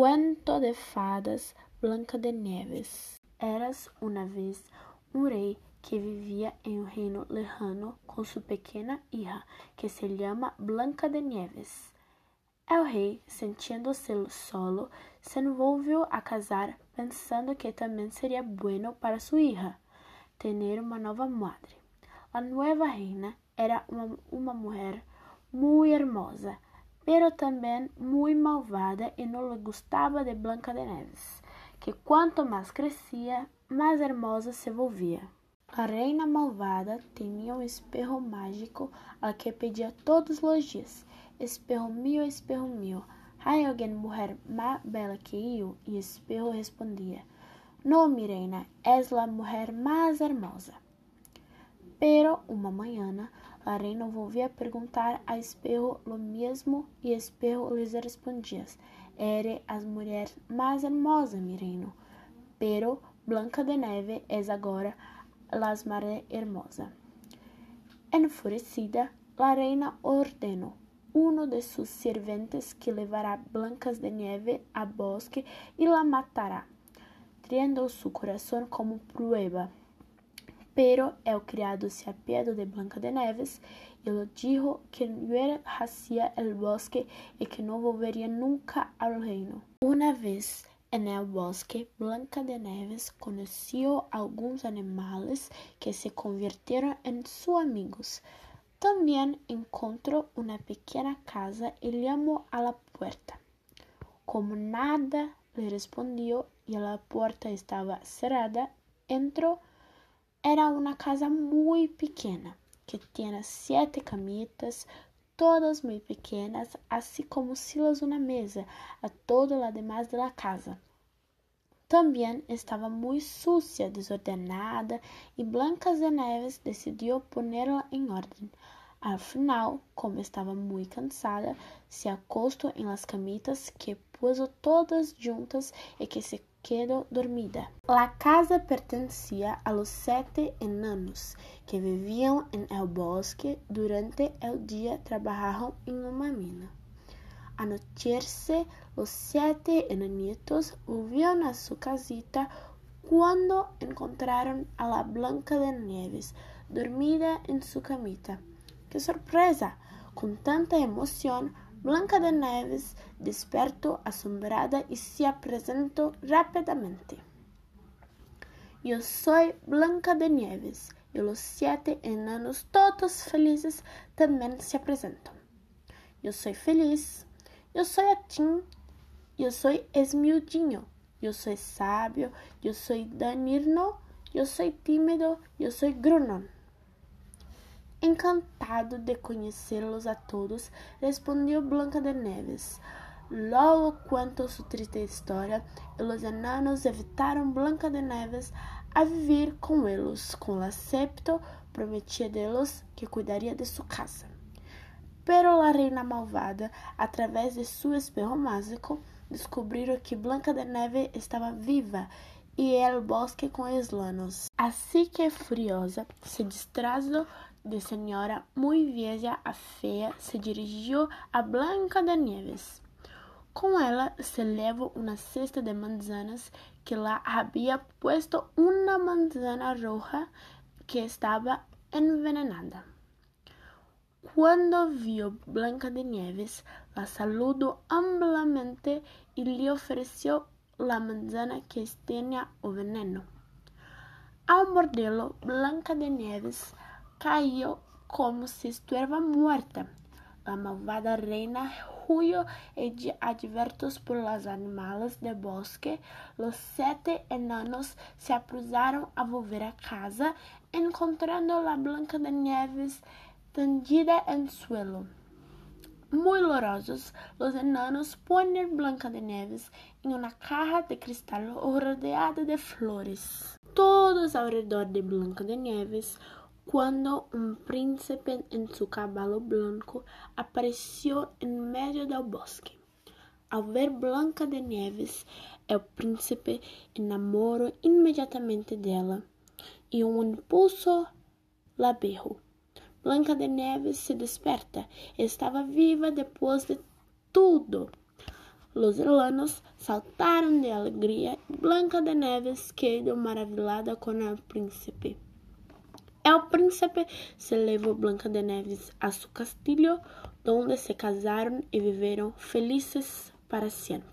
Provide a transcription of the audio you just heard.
Cuento de fadas Blanca de Neves. Eras uma vez um rei que vivia em um reino lejano com sua pequena hija, que se chama Blanca de Neves. El rei, sentindo-se solo, se envolveu a casar, pensando que também seria bueno para sua hija ter uma nova madre. A nova reina era uma, uma mulher muito hermosa pero também muito malvada e não lhe gostava de Blanca de Neves, que quanto mais crescia, mais hermosa se volvia. A reina malvada tinha um espejo mágico ao que pedia todos os dias: Espejo meu, espejo meu, há alguém mulher mais bela que eu? E espejo respondia: Não, mi reina, és a mulher mais hermosa. Pero uma manhã a reina volvia a perguntar a Espejo lo mesmo e Espejo lhes respondia: Ere as mulheres mais hermosa, mi reino, pero Blanca de Neve es agora las más hermosa. Enfurecida, la reina ordenó uno de sus sirvientes que levará Blancas de Neve a bosque e la matará, triendo su corazón como prueba. Pero el criado se apiadó de Blanca de Neves y le dijo que no hacia el bosque y que no volvería nunca al reino. Una vez en el bosque, Blanca de Neves conoció algunos animales que se convirtieron en sus amigos. También encontró una pequeña casa y llamó a la puerta. Como nada le respondió y la puerta estaba cerrada, entró era uma casa muito pequena, que tinha sete camitas, todas muito pequenas, assim como silas uma mesa, a todo lo demás de la casa. Também estava muito sucia, desordenada, e Blancas de Neves decidiu pô-la em ordem. Al final, como estava muito cansada, se acostou em las camitas que puso todas juntas e que se quedó dormida. La casa pertencía a los sete enanos que vivían en el bosque. Durante el día trabajaban en una mina. Anochecerse, los siete enanitos volvieron a su casita cuando encontraron a la Blanca de Nieves dormida en su camita. ¡Qué sorpresa! Con tanta emoción, Blanca de Neves despertou assombrada e se apresentou rapidamente. Eu sou Blanca de Neves e os sete enanos, todos felizes, também se apresentam. Eu sou feliz, eu sou Atim, eu sou Esmiudinho, eu sou sábio, eu sou Danirno, eu sou tímido, eu sou Grunon. Encantado de conhecê-los a todos, respondeu Blanca de Neves. Logo quanto sua triste história, os enanos evitaram Blanca de Neves a viver com eles, com o acepto prometia deles que cuidaria de sua casa. Pero a reina malvada, através de seu espejo mágico, descobriram que Blanca de Neve estava viva e el bosque com os lanos. Assim que furiosa, se distrajo de senhora muito vieja a feia se dirigiu a Blanca de Nieves. Com ela se levou uma cesta de manzanas que lá havia puesto uma manzana roja que estava envenenada. Quando viu Blanca de Nieves, la saludou amplamente e lhe ofereceu la manzana que tinha o veneno. Ao mordê-lo, Blanca de Nieves caiu como se estuviera muerta. La malvada reina huyó y advertos por los animales del bosque, los siete enanos se apresuraron a volver a casa, encontrando la Blanca de Nieves tendida en suelo. Muy lorosos, los enanos ponen Blanca de Neves en una caja de cristal rodeada de flores. Todos alrededor de Blanca de Neves quando um príncipe em seu cavalo branco apareceu em meio do bosque. Ao ver Blanca de Neves, o príncipe enamorou imediatamente dela e um impulso la berrou. Blanca de Neves se desperta. Estava viva depois de tudo. Los saltaram de alegria e Blanca de Neves quedou maravilhada com o príncipe. El príncipe se levou Blanca de Neves a seu castillo, onde se casaram e viveram felizes para sempre.